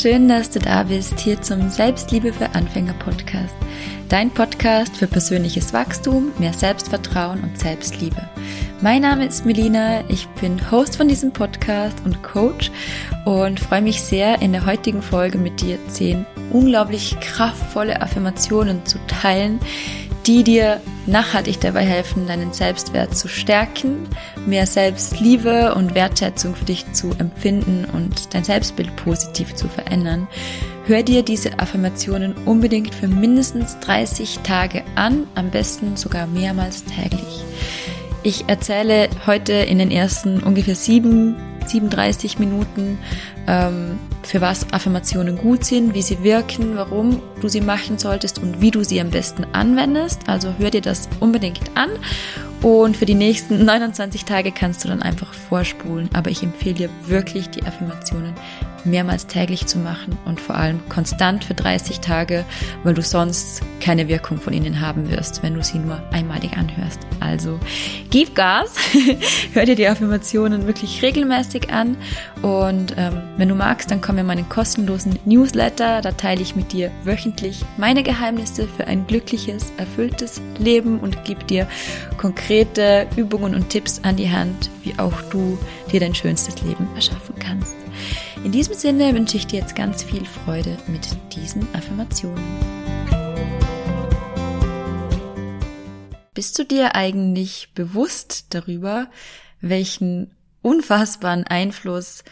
schön, dass du da bist, hier zum Selbstliebe für Anfänger Podcast. Dein Podcast für persönliches Wachstum, mehr Selbstvertrauen und Selbstliebe. Mein Name ist Melina, ich bin Host von diesem Podcast und Coach und freue mich sehr, in der heutigen Folge mit dir zehn unglaublich kraftvolle Affirmationen zu teilen, die dir nachhaltig dabei helfen, deinen Selbstwert zu stärken, mehr Selbstliebe und Wertschätzung für dich zu empfinden und dein Selbstbild positiv zu verändern. Hör dir diese Affirmationen unbedingt für mindestens 30 Tage an, am besten sogar mehrmals täglich. Ich erzähle heute in den ersten ungefähr sieben 37 Minuten, ähm, für was Affirmationen gut sind, wie sie wirken, warum du sie machen solltest und wie du sie am besten anwendest. Also hör dir das unbedingt an. Und für die nächsten 29 Tage kannst du dann einfach vorspulen. Aber ich empfehle dir wirklich die Affirmationen mehrmals täglich zu machen und vor allem konstant für 30 Tage, weil du sonst keine Wirkung von ihnen haben wirst, wenn du sie nur einmalig anhörst. Also gib Gas, hör dir die Affirmationen wirklich regelmäßig an und ähm, wenn du magst, dann komm in meinen kostenlosen Newsletter, da teile ich mit dir wöchentlich meine Geheimnisse für ein glückliches, erfülltes Leben und gebe dir konkrete Übungen und Tipps an die Hand, wie auch du dir dein schönstes Leben erschaffen kannst. In diesem Sinne wünsche ich dir jetzt ganz viel Freude mit diesen Affirmationen. Bist du dir eigentlich bewusst darüber, welchen unfassbaren Einfluss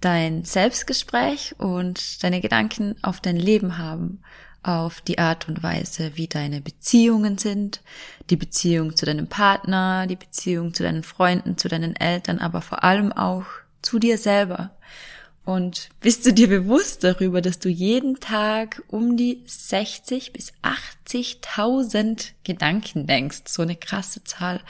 dein Selbstgespräch und deine Gedanken auf dein Leben haben, auf die Art und Weise, wie deine Beziehungen sind, die Beziehung zu deinem Partner, die Beziehung zu deinen Freunden, zu deinen Eltern, aber vor allem auch zu dir selber. Und bist du dir bewusst darüber, dass du jeden Tag um die 60 bis 80.000 Gedanken denkst? So eine krasse Zahl.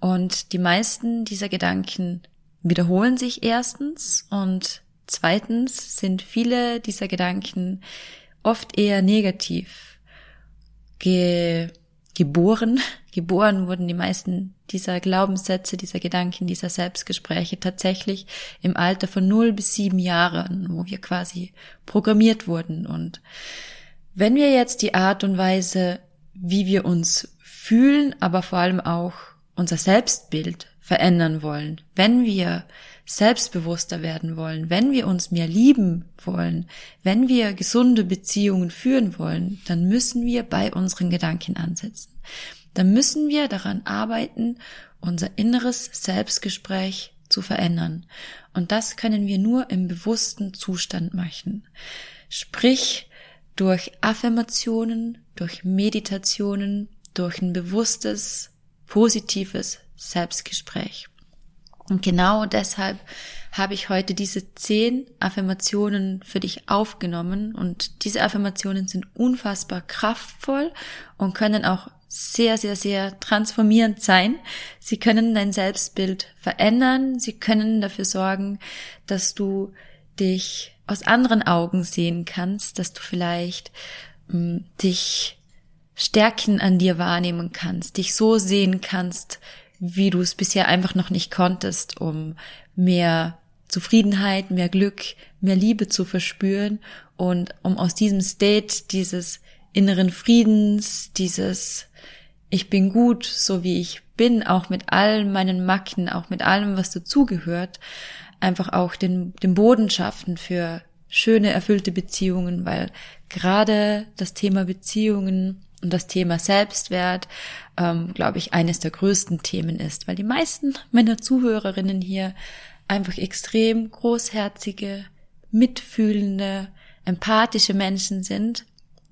Und die meisten dieser Gedanken wiederholen sich erstens und zweitens sind viele dieser Gedanken oft eher negativ. Ge geboren. Geboren wurden die meisten dieser Glaubenssätze, dieser Gedanken, dieser Selbstgespräche tatsächlich im Alter von 0 bis 7 Jahren, wo wir quasi programmiert wurden. Und wenn wir jetzt die Art und Weise, wie wir uns fühlen, aber vor allem auch unser Selbstbild verändern wollen, wenn wir selbstbewusster werden wollen, wenn wir uns mehr lieben wollen, wenn wir gesunde Beziehungen führen wollen, dann müssen wir bei unseren Gedanken ansetzen. Dann müssen wir daran arbeiten, unser inneres Selbstgespräch zu verändern. Und das können wir nur im bewussten Zustand machen. Sprich, durch Affirmationen, durch Meditationen, durch ein bewusstes, positives Selbstgespräch. Und genau deshalb habe ich heute diese zehn Affirmationen für dich aufgenommen. Und diese Affirmationen sind unfassbar kraftvoll und können auch sehr, sehr, sehr transformierend sein. Sie können dein Selbstbild verändern. Sie können dafür sorgen, dass du dich aus anderen Augen sehen kannst, dass du vielleicht mh, dich Stärken an dir wahrnehmen kannst, dich so sehen kannst, wie du es bisher einfach noch nicht konntest, um mehr Zufriedenheit, mehr Glück, mehr Liebe zu verspüren und um aus diesem State dieses inneren Friedens, dieses ich bin gut, so wie ich bin, auch mit allen meinen Macken, auch mit allem, was dazugehört, einfach auch den, den Boden schaffen für schöne, erfüllte Beziehungen, weil gerade das Thema Beziehungen und das Thema Selbstwert, ähm, glaube ich, eines der größten Themen ist, weil die meisten meiner Zuhörerinnen hier einfach extrem großherzige, mitfühlende, empathische Menschen sind,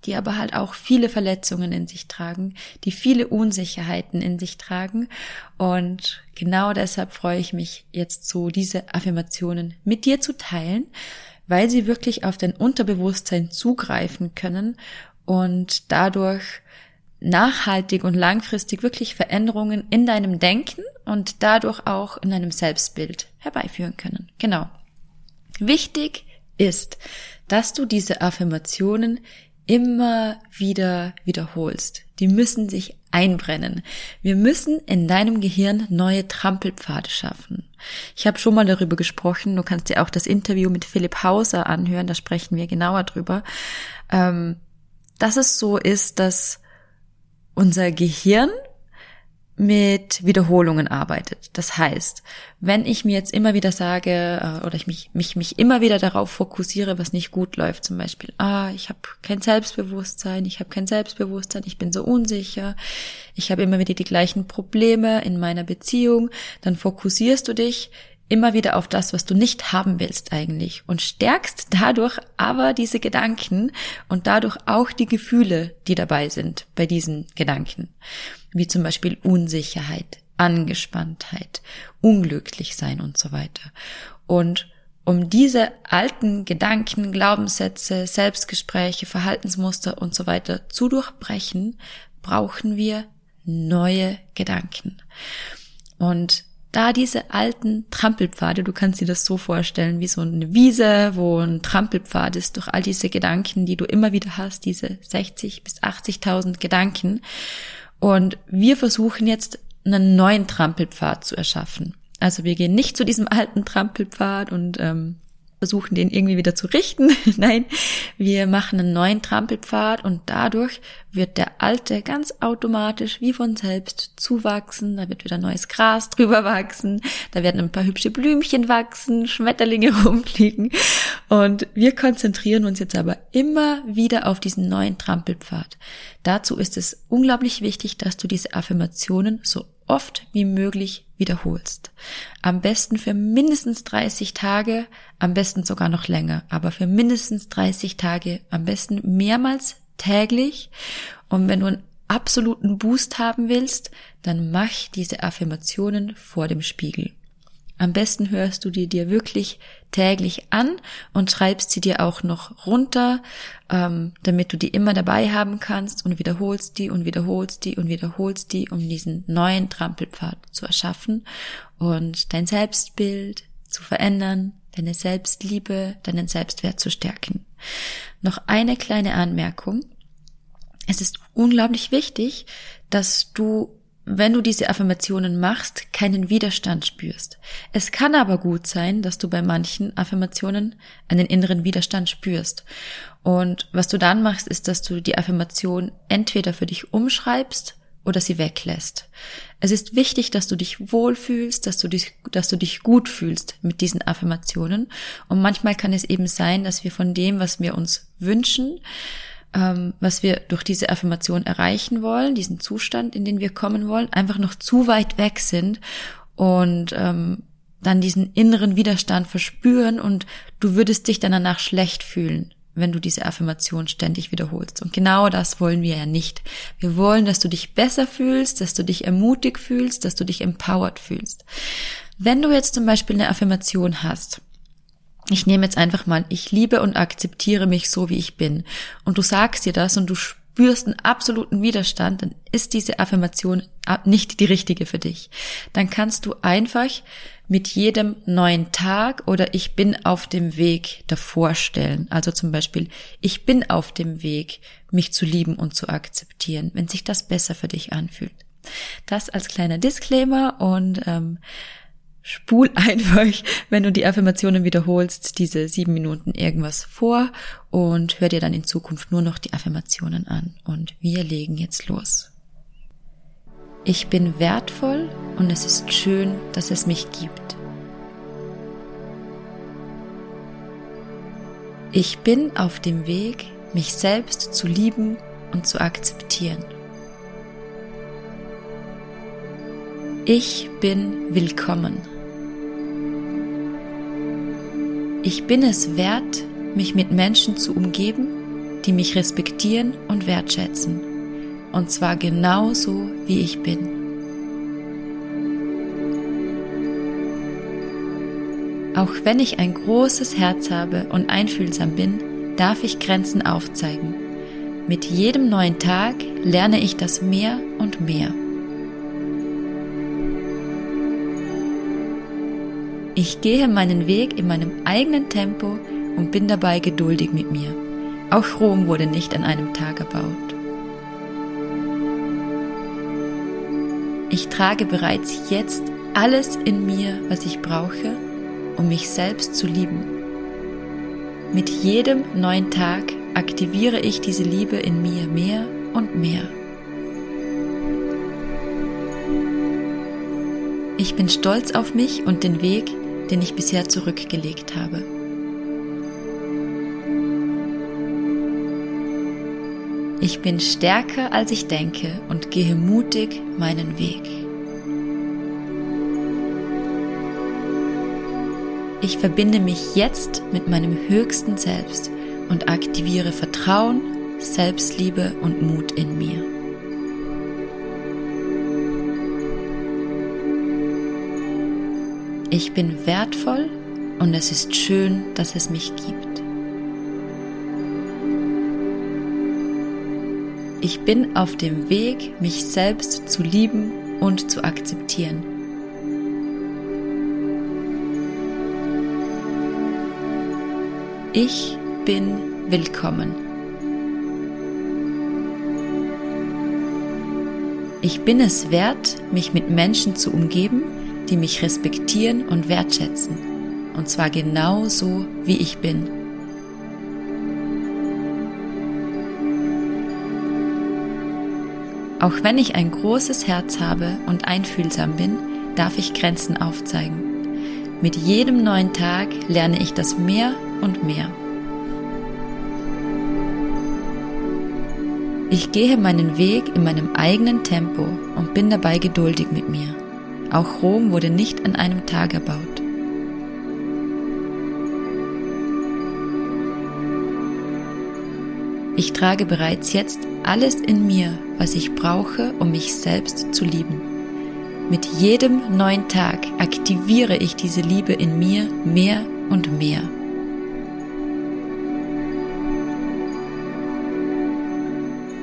die aber halt auch viele Verletzungen in sich tragen, die viele Unsicherheiten in sich tragen. Und genau deshalb freue ich mich jetzt so, diese Affirmationen mit dir zu teilen, weil sie wirklich auf dein Unterbewusstsein zugreifen können und dadurch nachhaltig und langfristig wirklich Veränderungen in deinem Denken und dadurch auch in deinem Selbstbild herbeiführen können. Genau. Wichtig ist, dass du diese Affirmationen immer wieder wiederholst. Die müssen sich einbrennen. Wir müssen in deinem Gehirn neue Trampelpfade schaffen. Ich habe schon mal darüber gesprochen. Du kannst dir auch das Interview mit Philipp Hauser anhören. Da sprechen wir genauer drüber. Ähm, dass es so ist, dass unser Gehirn mit Wiederholungen arbeitet. Das heißt, wenn ich mir jetzt immer wieder sage äh, oder ich mich, mich, mich immer wieder darauf fokussiere, was nicht gut läuft, zum Beispiel, ah, ich habe kein Selbstbewusstsein, ich habe kein Selbstbewusstsein, ich bin so unsicher, ich habe immer wieder die gleichen Probleme in meiner Beziehung, dann fokussierst du dich immer wieder auf das, was du nicht haben willst eigentlich und stärkst dadurch aber diese Gedanken und dadurch auch die Gefühle, die dabei sind bei diesen Gedanken, wie zum Beispiel Unsicherheit, Angespanntheit, unglücklich sein und so weiter. Und um diese alten Gedanken, Glaubenssätze, Selbstgespräche, Verhaltensmuster und so weiter zu durchbrechen, brauchen wir neue Gedanken. Und da diese alten Trampelpfade, du kannst dir das so vorstellen, wie so eine Wiese, wo ein Trampelpfad ist, durch all diese Gedanken, die du immer wieder hast, diese 60 bis 80.000 Gedanken. Und wir versuchen jetzt einen neuen Trampelpfad zu erschaffen. Also wir gehen nicht zu diesem alten Trampelpfad und ähm, versuchen den irgendwie wieder zu richten. Nein, wir machen einen neuen Trampelpfad und dadurch wird der alte ganz automatisch wie von selbst zuwachsen. Da wird wieder neues Gras drüber wachsen. Da werden ein paar hübsche Blümchen wachsen, Schmetterlinge rumfliegen. Und wir konzentrieren uns jetzt aber immer wieder auf diesen neuen Trampelpfad. Dazu ist es unglaublich wichtig, dass du diese Affirmationen so oft wie möglich wiederholst. Am besten für mindestens 30 Tage, am besten sogar noch länger, aber für mindestens 30 Tage, am besten mehrmals täglich. Und wenn du einen absoluten Boost haben willst, dann mach diese Affirmationen vor dem Spiegel. Am besten hörst du die dir wirklich täglich an und schreibst sie dir auch noch runter, ähm, damit du die immer dabei haben kannst und wiederholst die und wiederholst die und wiederholst die, um diesen neuen Trampelpfad zu erschaffen und dein Selbstbild zu verändern, deine Selbstliebe, deinen Selbstwert zu stärken. Noch eine kleine Anmerkung. Es ist unglaublich wichtig, dass du wenn du diese Affirmationen machst, keinen Widerstand spürst. Es kann aber gut sein, dass du bei manchen Affirmationen einen inneren Widerstand spürst. Und was du dann machst, ist, dass du die Affirmation entweder für dich umschreibst oder sie weglässt. Es ist wichtig, dass du dich wohlfühlst, dass du dich, dass du dich gut fühlst mit diesen Affirmationen. Und manchmal kann es eben sein, dass wir von dem, was wir uns wünschen, ähm, was wir durch diese Affirmation erreichen wollen, diesen Zustand, in den wir kommen wollen, einfach noch zu weit weg sind und ähm, dann diesen inneren Widerstand verspüren und du würdest dich dann danach schlecht fühlen, wenn du diese Affirmation ständig wiederholst. Und genau das wollen wir ja nicht. Wir wollen, dass du dich besser fühlst, dass du dich ermutigt fühlst, dass du dich empowered fühlst. Wenn du jetzt zum Beispiel eine Affirmation hast, ich nehme jetzt einfach mal, ich liebe und akzeptiere mich so, wie ich bin. Und du sagst dir das und du spürst einen absoluten Widerstand, dann ist diese Affirmation nicht die richtige für dich. Dann kannst du einfach mit jedem neuen Tag oder ich bin auf dem Weg davor stellen. Also zum Beispiel, ich bin auf dem Weg, mich zu lieben und zu akzeptieren, wenn sich das besser für dich anfühlt. Das als kleiner Disclaimer und ähm, spul einfach, wenn du die Affirmationen wiederholst, diese sieben Minuten irgendwas vor und hör dir dann in Zukunft nur noch die Affirmationen an. Und wir legen jetzt los. Ich bin wertvoll und es ist schön, dass es mich gibt. Ich bin auf dem Weg, mich selbst zu lieben und zu akzeptieren. Ich bin willkommen. Ich bin es wert, mich mit Menschen zu umgeben, die mich respektieren und wertschätzen. Und zwar genauso, wie ich bin. Auch wenn ich ein großes Herz habe und einfühlsam bin, darf ich Grenzen aufzeigen. Mit jedem neuen Tag lerne ich das mehr und mehr. Ich gehe meinen Weg in meinem eigenen Tempo und bin dabei geduldig mit mir. Auch Rom wurde nicht an einem Tag erbaut. Ich trage bereits jetzt alles in mir, was ich brauche, um mich selbst zu lieben. Mit jedem neuen Tag aktiviere ich diese Liebe in mir mehr und mehr. Ich bin stolz auf mich und den Weg, den ich bisher zurückgelegt habe. Ich bin stärker als ich denke und gehe mutig meinen Weg. Ich verbinde mich jetzt mit meinem höchsten Selbst und aktiviere Vertrauen, Selbstliebe und Mut in mir. Ich bin wertvoll und es ist schön, dass es mich gibt. Ich bin auf dem Weg, mich selbst zu lieben und zu akzeptieren. Ich bin willkommen. Ich bin es wert, mich mit Menschen zu umgeben, die mich respektieren und wertschätzen. Und zwar genau so, wie ich bin. Auch wenn ich ein großes Herz habe und einfühlsam bin, darf ich Grenzen aufzeigen. Mit jedem neuen Tag lerne ich das mehr und mehr. Ich gehe meinen Weg in meinem eigenen Tempo und bin dabei geduldig mit mir. Auch Rom wurde nicht an einem Tag erbaut. Ich trage bereits jetzt alles in mir, was ich brauche, um mich selbst zu lieben. Mit jedem neuen Tag aktiviere ich diese Liebe in mir mehr und mehr.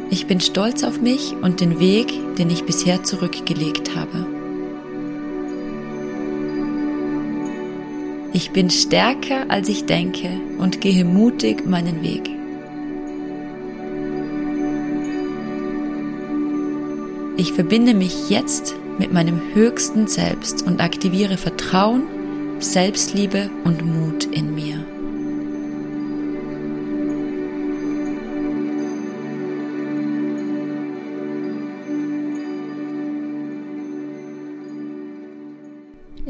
Ich bin stolz auf mich und den Weg, den ich bisher zurückgelegt habe. Ich bin stärker, als ich denke und gehe mutig meinen Weg. Ich verbinde mich jetzt mit meinem höchsten Selbst und aktiviere Vertrauen, Selbstliebe und Mut in mir.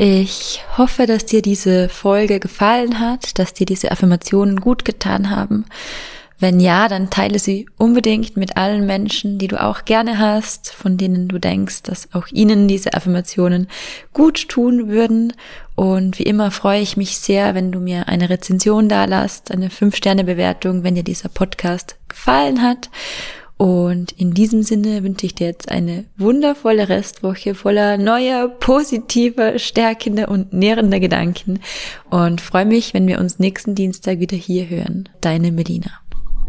Ich hoffe, dass dir diese Folge gefallen hat, dass dir diese Affirmationen gut getan haben. Wenn ja, dann teile sie unbedingt mit allen Menschen, die du auch gerne hast, von denen du denkst, dass auch ihnen diese Affirmationen gut tun würden. Und wie immer freue ich mich sehr, wenn du mir eine Rezension da lässt, eine 5-Sterne-Bewertung, wenn dir dieser Podcast gefallen hat. Und in diesem Sinne wünsche ich dir jetzt eine wundervolle Restwoche voller neuer, positiver, stärkender und nährender Gedanken und freue mich, wenn wir uns nächsten Dienstag wieder hier hören. Deine Melina.